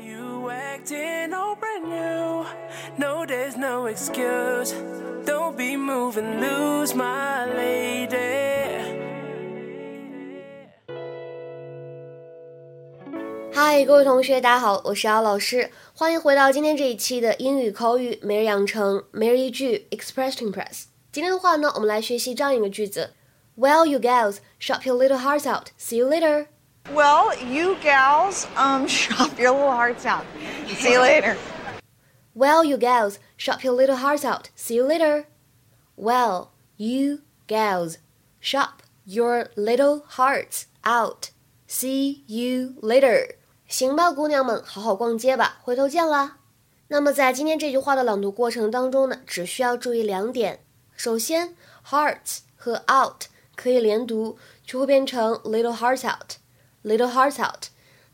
you acting all brand new? No, there's no excuse. Don't be moving, lose my lady. 嗨，各位同学，大家好，我是姚老师，欢迎回到今天这一期的英语口语每日养成每日一句 Express to Impress。今天的话呢，我们来学习这样一个句子：Well, you gals, shop your little hearts out. See you later. Well, you gals, um, shop your little hearts out. See you later. Well, you gals, shop your little hearts out. See you later. Well, you gals, shop your little hearts out. See you later. 行吧，姑娘们，好好逛街吧，回头见啦。那么在今天这句话的朗读过程当中呢，只需要注意两点。首先，hearts 和 out 可以连读，就会变成 little hearts out，little hearts out。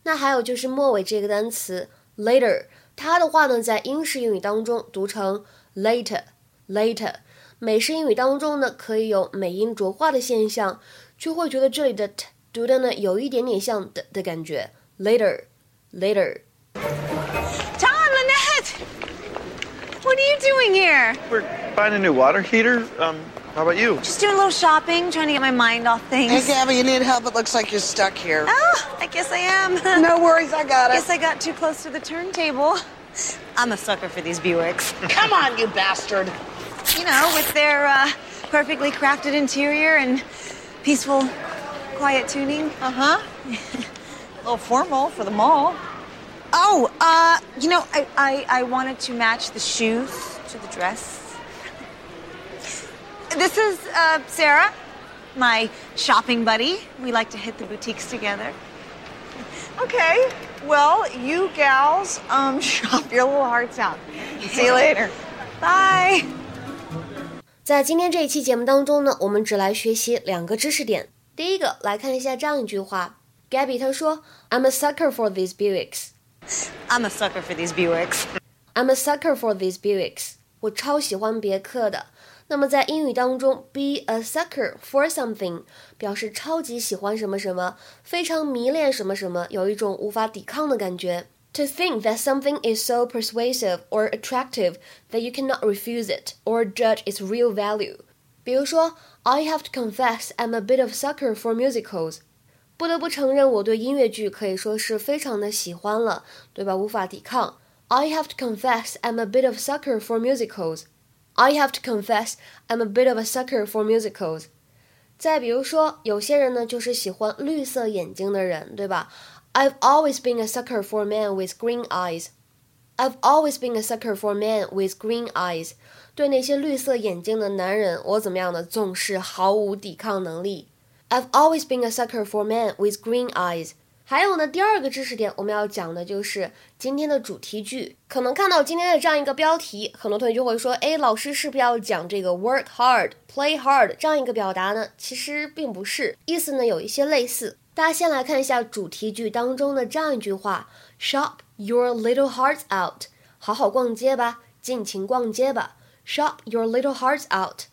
那还有就是末尾这个单词 later，它的话呢，在英式英语当中读成 later，later。美式英语当中呢，可以有美音浊化的现象，就会觉得这里的 t 读的呢有一点点像的的感觉。later, later. Tom, Lynette! What are you doing here? We're buying a new water heater. Um, how about you? Just doing a little shopping, trying to get my mind off things. Hey, Gabby, you need help? It looks like you're stuck here. Oh, I guess I am. No worries, I got it. Guess I got too close to the turntable. I'm a sucker for these Buicks. Come on, you bastard. You know, with their uh, perfectly crafted interior and peaceful, quiet tuning. Uh huh. a little formal for the mall. Oh, uh, you know, I, I, I wanted to match the shoes to the dress. This is uh, Sarah, my shopping buddy. We like to hit the boutiques together. Okay, well, you gals, um, shop your little hearts out. See you later. Bye. 在今天这一期节目当中呢，我们只来学习两个知识点。第一个，来看一下这样一句话：Gabby 她说，I'm a sucker for these Buicks。 I'm a sucker for these Buicks. I'm a sucker for these Buicks。 我超喜欢别克的。那么在英语当中，be a sucker for something 表示超级喜欢什么什么，非常迷恋什么什么，有一种无法抵抗的感觉。To think that something is so persuasive or attractive that you cannot refuse it or judge its real value。比如说，I have to confess I'm a bit of sucker for musicals。不得不承认，我对音乐剧可以说是非常的喜欢了，对吧？无法抵抗。 I have to confess I'm a bit of sucker for musicals. I have to confess I'm a bit of a sucker for musicals. 再比如说，有些人呢就是喜欢绿色眼睛的人，对吧？I've always been a sucker for men with green eyes. I've always been a sucker for men with green eyes. 对那些绿色眼睛的男人，我怎么样呢？总是毫无抵抗能力。I've always been a sucker for men with green eyes. 还有呢，第二个知识点我们要讲的就是今天的主题句。可能看到今天的这样一个标题，很多同学就会说：“哎，老师是不是要讲这个 work hard, play hard 这样一个表达呢？”其实并不是，意思呢有一些类似。大家先来看一下主题句当中的这样一句话：“Shop your little hearts out。”好好逛街吧，尽情逛街吧。Shop your little hearts out。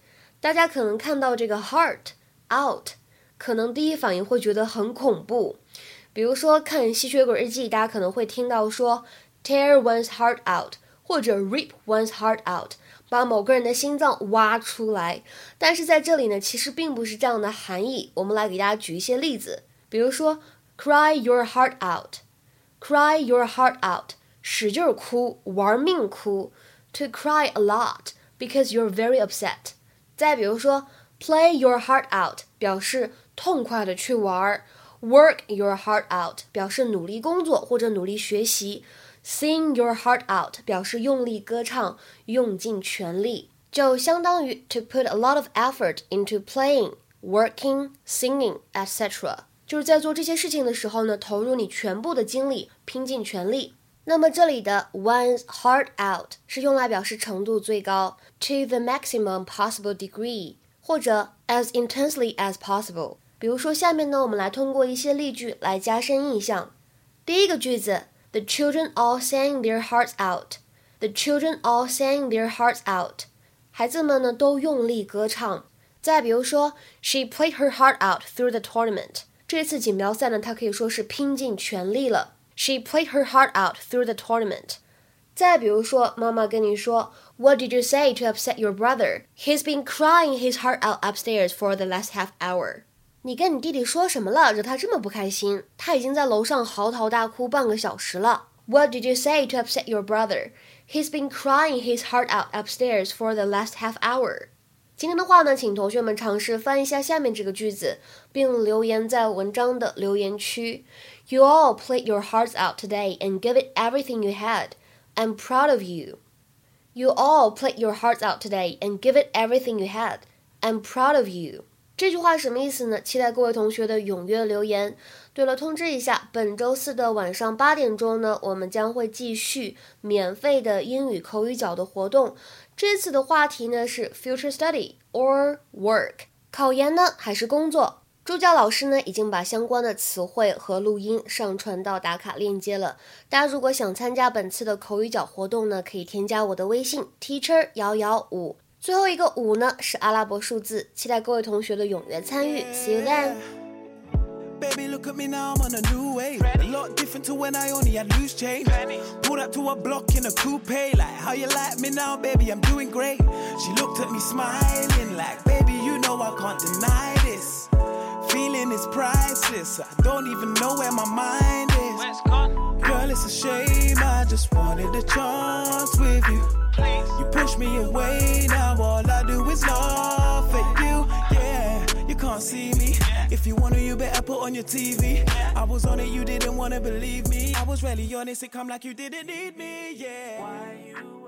大家可能看到这个 heart out，可能第一反应会觉得很恐怖。比如说看《吸血鬼日记》，大家可能会听到说 “tear one's heart out” 或者 “rip one's heart out”，把某个人的心脏挖出来。但是在这里呢，其实并不是这样的含义。我们来给大家举一些例子，比如说 “cry your heart out”，“cry your heart out”，使劲哭，玩命哭；“to cry a lot because you're very upset”。再比如说 “play your heart out”，表示痛快的去玩儿。Work your heart out 表示努力工作或者努力学习，Sing your heart out 表示用力歌唱，用尽全力，就相当于 to put a lot of effort into playing, working, singing, etc. 就是在做这些事情的时候呢，投入你全部的精力，拼尽全力。那么这里的 one's heart out 是用来表示程度最高，to the maximum possible degree，或者 as intensely as possible。 比如说，下面呢，我们来通过一些例句来加深印象。第一个句子，The children all sang their hearts out. The children all sang their hearts out. 孩子们呢都用力歌唱。再比如说，She played her heart out through the tournament. 这次锦标赛呢，她可以说是拼尽全力了。She played her heart out through the tournament. 再比如说，妈妈跟你说，What did you say to upset your brother? He's been crying his heart out upstairs for the last half hour. 你跟你弟弟说什么了，惹他这么不开心？他已经在楼上嚎啕大哭半个小时了。What did you say to upset your brother? He's been crying his heart out upstairs for the last half hour. 今天的话呢，请同学们尝试翻一下下面这个句子，并留言在文章的留言区。You all played your hearts out today and gave it everything you had. I'm proud of you. You all played your hearts out today and gave it everything you had. I'm proud of you. 这句话什么意思呢？期待各位同学的踊跃留言。对了，通知一下，本周四的晚上八点钟呢，我们将会继续免费的英语口语角的活动。这次的话题呢是 future study or work，考研呢还是工作？助教老师呢已经把相关的词汇和录音上传到打卡链接了。大家如果想参加本次的口语角活动呢，可以添加我的微信 teacher 幺幺五。最后一个五呢是阿拉伯数字，期待各位同学的踊跃参与。See you then. Baby, look at me now, I'm on a new wave. A lot different to when I only had loose change. Pulled up to a block in a coupe, like how you like me now, baby, I'm doing great. She looked at me smiling, like, baby, you know I can't deny this. Feeling is priceless, I don't even know where my mind is. Girl, it's a shame, I just wanted a chance with you. You push me away, now all I do is laugh at you. Yeah, you can't see me. If you wanna, you better put on your TV. I was on it, you didn't wanna believe me. I was really honest, it come like you didn't need me, yeah. Why you